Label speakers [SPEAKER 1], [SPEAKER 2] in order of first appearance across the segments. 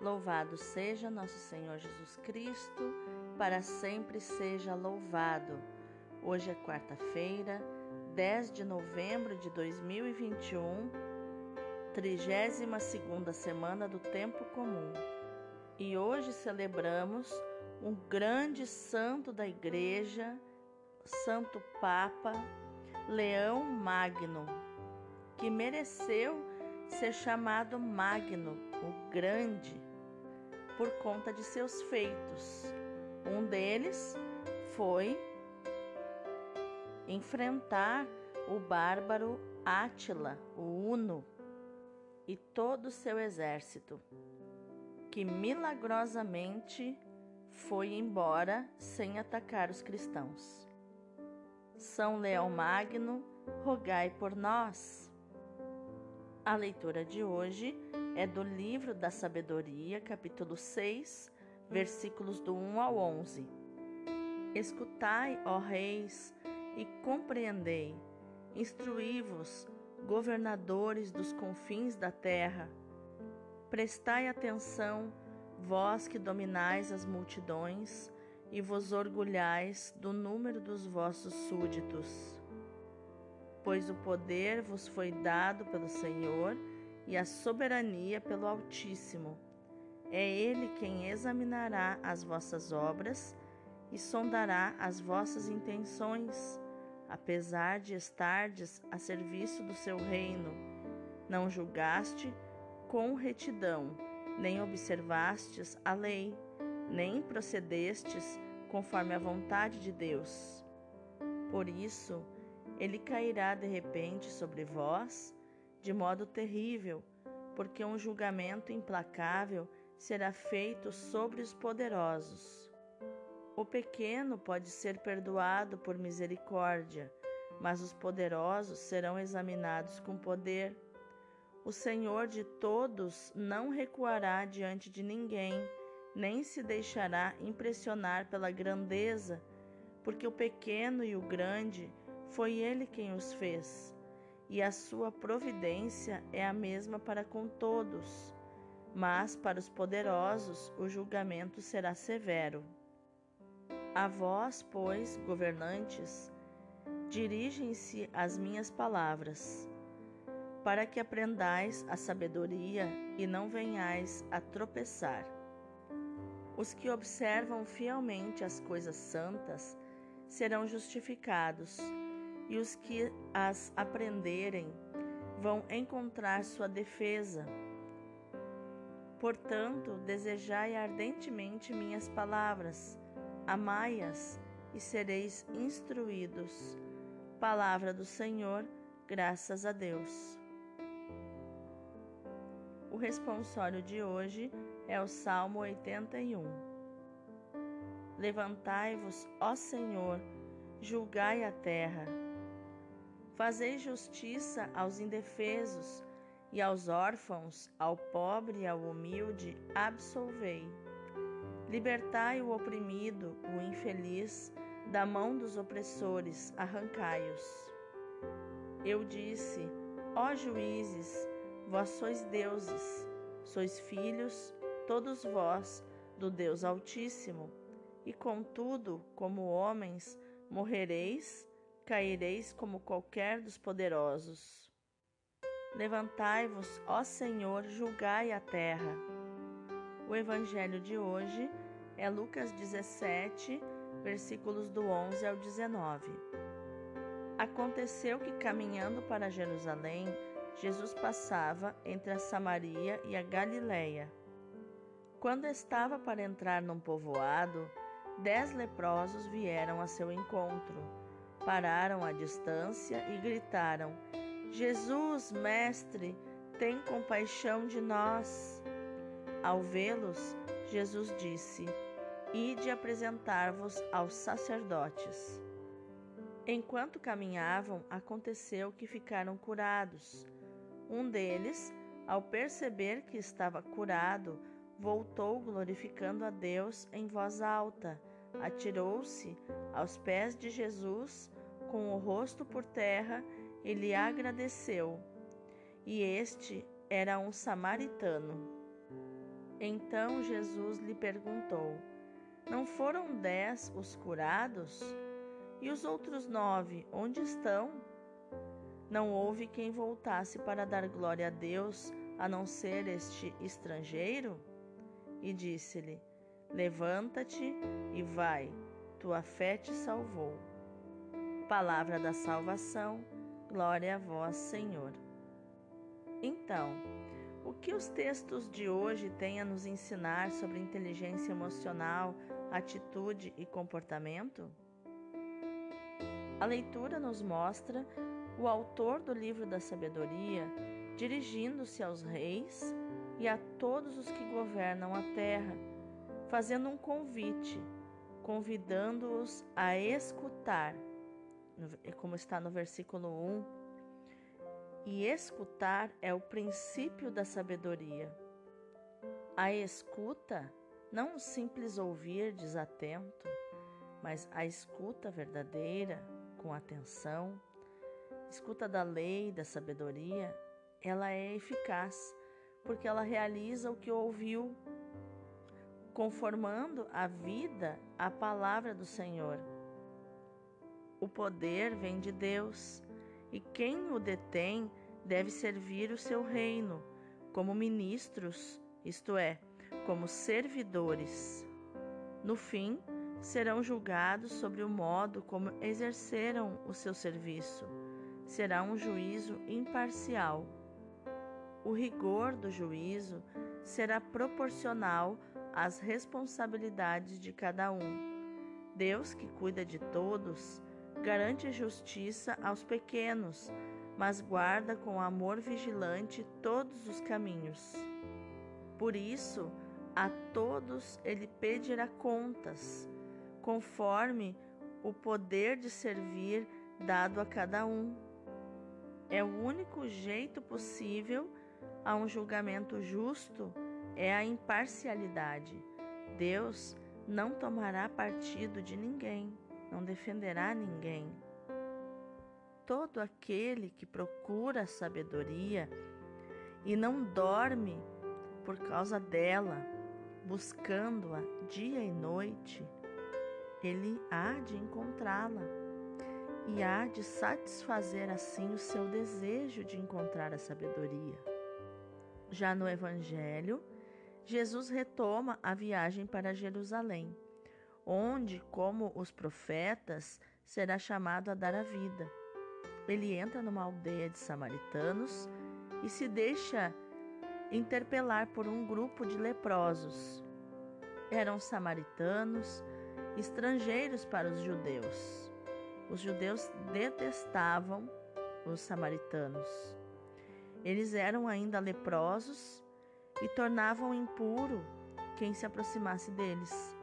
[SPEAKER 1] Louvado seja nosso Senhor Jesus Cristo, para sempre seja louvado. Hoje é quarta-feira, 10 de novembro de 2021, 32 semana do Tempo Comum. E hoje celebramos um grande santo da Igreja, Santo Papa Leão Magno, que mereceu ser chamado Magno, o Grande por conta de seus feitos. Um deles foi enfrentar o bárbaro Átila, o Uno, e todo o seu exército, que milagrosamente foi embora sem atacar os cristãos. São Leão Magno, rogai por nós. A leitura de hoje é do livro da Sabedoria, capítulo 6, versículos do 1 ao 11. Escutai, ó reis, e compreendei, instruí-vos, governadores dos confins da terra. Prestai atenção, vós que dominais as multidões e vos orgulhais do número dos vossos súditos. Pois o poder vos foi dado pelo Senhor e a soberania pelo Altíssimo. É Ele quem examinará as vossas obras e sondará as vossas intenções, apesar de estardes a serviço do seu reino. Não julgaste com retidão, nem observastes a lei, nem procedestes conforme a vontade de Deus. Por isso, ele cairá de repente sobre vós de modo terrível, porque um julgamento implacável será feito sobre os poderosos. O pequeno pode ser perdoado por misericórdia, mas os poderosos serão examinados com poder. O Senhor de todos não recuará diante de ninguém, nem se deixará impressionar pela grandeza, porque o pequeno e o grande foi Ele quem os fez e a sua providência é a mesma para com todos, mas para os poderosos o julgamento será severo. A vós, pois, governantes, dirigem-se as minhas palavras, para que aprendais a sabedoria e não venhais a tropeçar. Os que observam fielmente as coisas santas serão justificados e os que as aprenderem vão encontrar sua defesa. Portanto, desejai ardentemente minhas palavras, amai-as e sereis instruídos. Palavra do Senhor, graças a Deus. O responsório de hoje é o Salmo 81. Levantai-vos, ó Senhor, julgai a terra Fazei justiça aos indefesos e aos órfãos, ao pobre e ao humilde, absolvei. Libertai o oprimido, o infeliz, da mão dos opressores, arrancai-os. Eu disse: Ó juízes, vós sois deuses, sois filhos, todos vós, do Deus Altíssimo, e contudo, como homens, morrereis caireis como qualquer dos poderosos. Levantai-vos, ó Senhor, julgai a terra. O evangelho de hoje é Lucas 17, versículos do 11 ao 19. Aconteceu que, caminhando para Jerusalém, Jesus passava entre a Samaria e a Galiléia. Quando estava para entrar num povoado, dez leprosos vieram a seu encontro pararam à distância e gritaram: Jesus, Mestre, tem compaixão de nós. Ao vê-los, Jesus disse: Ide apresentar-vos aos sacerdotes. Enquanto caminhavam, aconteceu que ficaram curados. Um deles, ao perceber que estava curado, voltou glorificando a Deus em voz alta, atirou-se aos pés de Jesus com o rosto por terra, ele agradeceu. E este era um samaritano. Então Jesus lhe perguntou: Não foram dez os curados? E os outros nove, onde estão? Não houve quem voltasse para dar glória a Deus, a não ser este estrangeiro? E disse-lhe: Levanta-te e vai, tua fé te salvou. Palavra da salvação, glória a vós, Senhor. Então, o que os textos de hoje têm a nos ensinar sobre inteligência emocional, atitude e comportamento? A leitura nos mostra o autor do livro da sabedoria dirigindo-se aos reis e a todos os que governam a terra, fazendo um convite, convidando-os a escutar, como está no versículo 1 e escutar é o princípio da sabedoria. A escuta, não o simples ouvir desatento, mas a escuta verdadeira, com atenção, escuta da lei, da sabedoria, ela é eficaz, porque ela realiza o que ouviu, conformando a vida à palavra do Senhor. O poder vem de Deus e quem o detém deve servir o seu reino como ministros, isto é, como servidores. No fim, serão julgados sobre o modo como exerceram o seu serviço. Será um juízo imparcial. O rigor do juízo será proporcional às responsabilidades de cada um. Deus, que cuida de todos, garante justiça aos pequenos, mas guarda com amor vigilante todos os caminhos. Por isso, a todos ele pedirá contas, conforme o poder de servir dado a cada um. É o único jeito possível a um julgamento justo é a imparcialidade. Deus não tomará partido de ninguém não defenderá ninguém. Todo aquele que procura a sabedoria e não dorme por causa dela, buscando-a dia e noite, ele há de encontrá-la e há de satisfazer assim o seu desejo de encontrar a sabedoria. Já no Evangelho, Jesus retoma a viagem para Jerusalém onde, como os profetas, será chamado a dar a vida. Ele entra numa aldeia de samaritanos e se deixa interpelar por um grupo de leprosos. Eram samaritanos, estrangeiros para os judeus. Os judeus detestavam os samaritanos. Eles eram ainda leprosos e tornavam impuro quem se aproximasse deles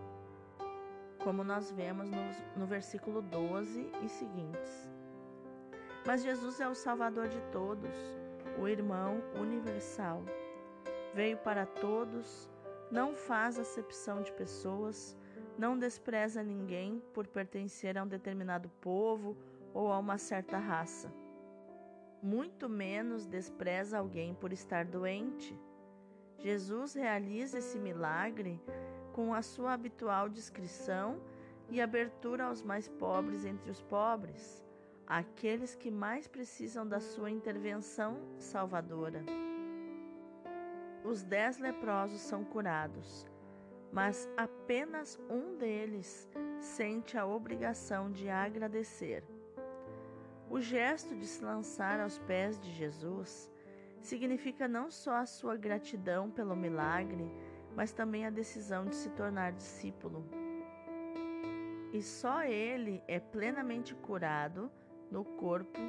[SPEAKER 1] como nós vemos no, no versículo 12 e seguintes. Mas Jesus é o Salvador de todos, o irmão universal. Veio para todos, não faz acepção de pessoas, não despreza ninguém por pertencer a um determinado povo ou a uma certa raça. Muito menos despreza alguém por estar doente. Jesus realiza esse milagre com a sua habitual discrição e abertura aos mais pobres entre os pobres, aqueles que mais precisam da sua intervenção salvadora. Os dez leprosos são curados, mas apenas um deles sente a obrigação de agradecer. O gesto de se lançar aos pés de Jesus significa não só a sua gratidão pelo milagre, mas também a decisão de se tornar discípulo. E só ele é plenamente curado no corpo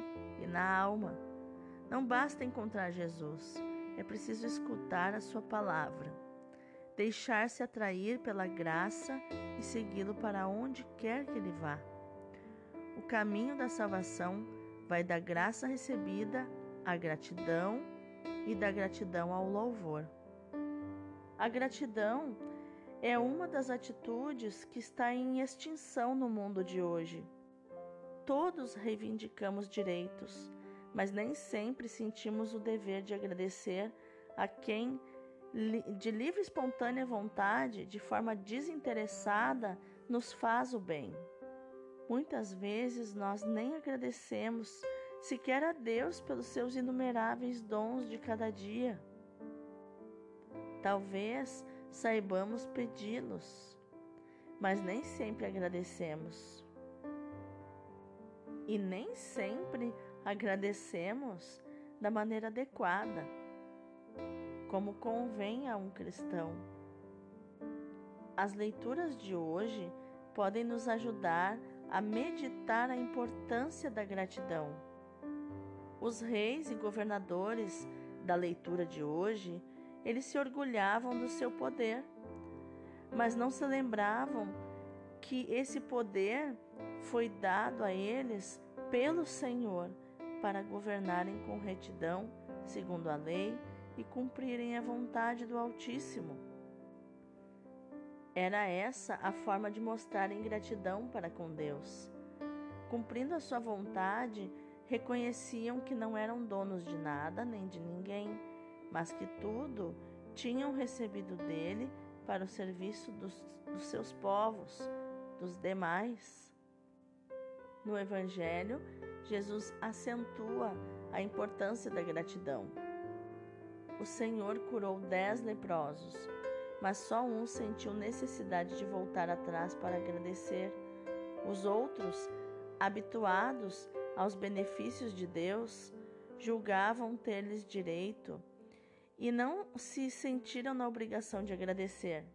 [SPEAKER 1] e na alma. Não basta encontrar Jesus, é preciso escutar a sua palavra, deixar-se atrair pela graça e segui-lo para onde quer que ele vá. O caminho da salvação vai da graça recebida à gratidão e da gratidão ao louvor. A gratidão é uma das atitudes que está em extinção no mundo de hoje. Todos reivindicamos direitos, mas nem sempre sentimos o dever de agradecer a quem de livre e espontânea vontade, de forma desinteressada, nos faz o bem. Muitas vezes nós nem agradecemos sequer a Deus pelos seus inumeráveis dons de cada dia. Talvez saibamos pedi-los, mas nem sempre agradecemos. E nem sempre agradecemos da maneira adequada, como convém a um cristão. As leituras de hoje podem nos ajudar a meditar a importância da gratidão. Os reis e governadores da leitura de hoje, eles se orgulhavam do seu poder, mas não se lembravam que esse poder foi dado a eles pelo Senhor para governarem com retidão, segundo a lei, e cumprirem a vontade do Altíssimo. Era essa a forma de mostrar ingratidão para com Deus. Cumprindo a sua vontade, reconheciam que não eram donos de nada nem de ninguém, mas que tudo tinham recebido dele para o serviço dos, dos seus povos, dos demais. No Evangelho, Jesus acentua a importância da gratidão. O Senhor curou dez leprosos, mas só um sentiu necessidade de voltar atrás para agradecer. Os outros, habituados aos benefícios de Deus, julgavam ter-lhes direito e não se sentiram na obrigação de agradecer.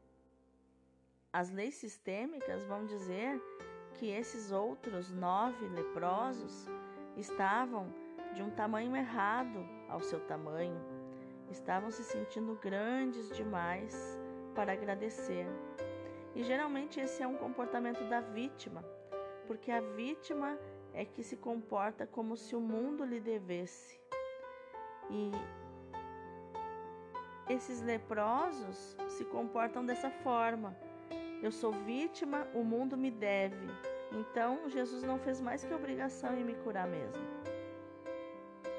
[SPEAKER 1] As leis sistêmicas vão dizer que esses outros nove leprosos estavam de um tamanho errado ao seu tamanho, estavam se sentindo grandes demais para agradecer. E geralmente esse é um comportamento da vítima, porque a vítima é que se comporta como se o mundo lhe devesse. E esses leprosos se comportam dessa forma. Eu sou vítima, o mundo me deve. Então Jesus não fez mais que obrigação em me curar mesmo.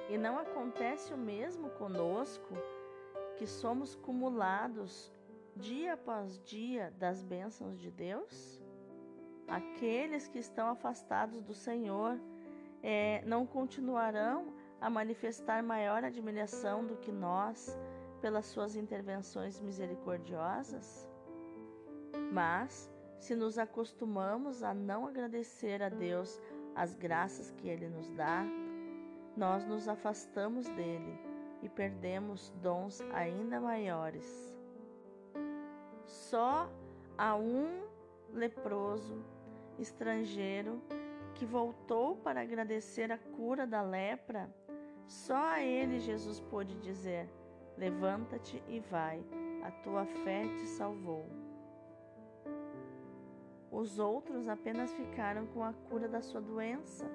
[SPEAKER 1] E não acontece o mesmo conosco, que somos cumulados dia após dia das bênçãos de Deus? Aqueles que estão afastados do Senhor é, não continuarão a manifestar maior admiração do que nós pelas suas intervenções misericordiosas? Mas, se nos acostumamos a não agradecer a Deus as graças que Ele nos dá, nós nos afastamos dele e perdemos dons ainda maiores. Só a um leproso estrangeiro que voltou para agradecer a cura da lepra, só a ele Jesus pôde dizer: Levanta-te e vai, a tua fé te salvou. Os outros apenas ficaram com a cura da sua doença.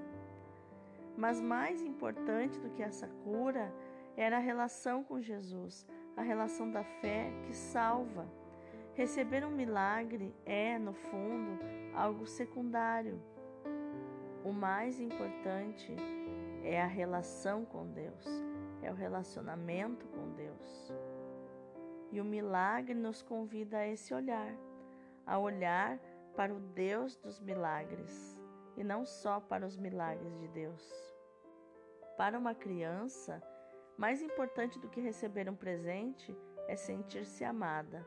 [SPEAKER 1] Mas mais importante do que essa cura era a relação com Jesus, a relação da fé que salva. Receber um milagre é, no fundo, algo secundário. O mais importante é a relação com Deus, é o relacionamento com Deus. E o milagre nos convida a esse olhar, a olhar para o Deus dos milagres e não só para os milagres de Deus. Para uma criança, mais importante do que receber um presente é sentir-se amada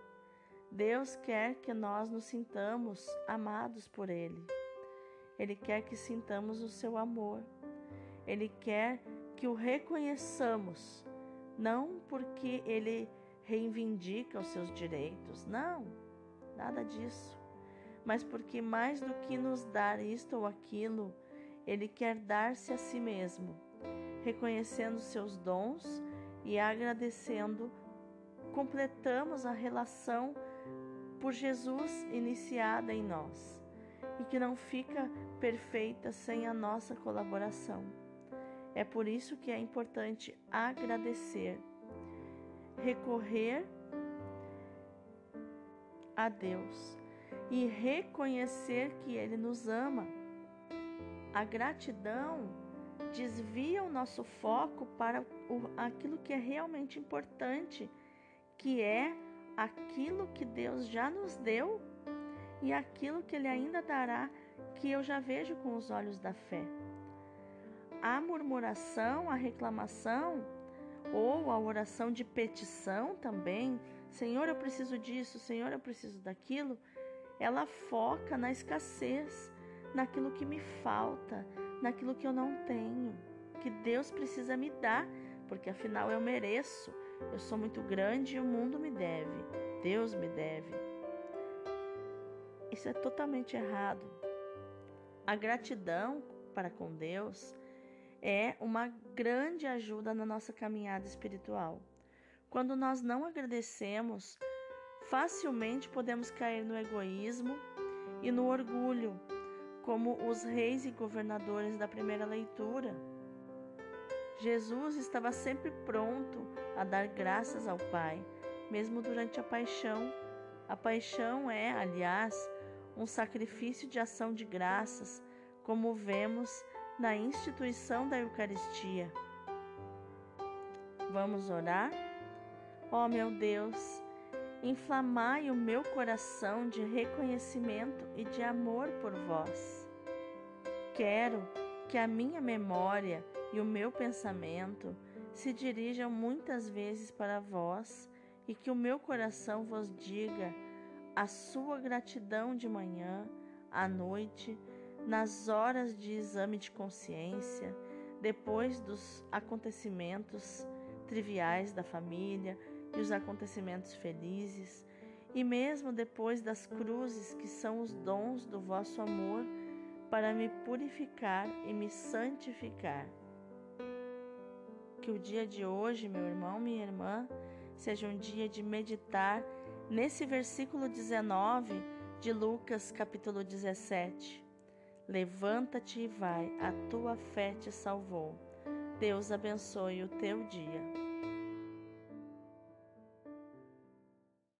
[SPEAKER 1] Deus quer que nós nos sintamos amados por Ele. Ele quer que sintamos o seu amor. Ele quer que o reconheçamos, não porque Ele reivindica os seus direitos, não, nada disso, mas porque mais do que nos dar isto ou aquilo, Ele quer dar-se a si mesmo, reconhecendo seus dons e agradecendo, completamos a relação por Jesus iniciada em nós e que não fica perfeita sem a nossa colaboração. É por isso que é importante agradecer, recorrer a Deus e reconhecer que Ele nos ama. A gratidão desvia o nosso foco para aquilo que é realmente importante que é aquilo que Deus já nos deu e aquilo que Ele ainda dará, que eu já vejo com os olhos da fé. A murmuração, a reclamação ou a oração de petição também, Senhor, eu preciso disso, Senhor, eu preciso daquilo, ela foca na escassez, naquilo que me falta, naquilo que eu não tenho, que Deus precisa me dar, porque afinal eu mereço. Eu sou muito grande e o mundo me deve, Deus me deve. Isso é totalmente errado. A gratidão para com Deus é uma grande ajuda na nossa caminhada espiritual. Quando nós não agradecemos, facilmente podemos cair no egoísmo e no orgulho, como os reis e governadores da primeira leitura. Jesus estava sempre pronto a dar graças ao Pai, mesmo durante a paixão. A paixão é, aliás, um sacrifício de ação de graças, como vemos na instituição da Eucaristia. Vamos orar? Ó oh, meu Deus, inflamai o meu coração de reconhecimento e de amor por vós. Quero que a minha memória e o meu pensamento se dirijam muitas vezes para vós e que o meu coração vos diga a sua gratidão de manhã, à noite, nas horas de exame de consciência, depois dos acontecimentos triviais da família e os acontecimentos felizes, e mesmo depois das cruzes que são os dons do vosso amor para me purificar e me santificar. Que o dia de hoje, meu irmão, minha irmã, seja um dia de meditar nesse versículo 19 de Lucas, capítulo 17. Levanta-te e vai, a tua fé te salvou. Deus abençoe o teu dia.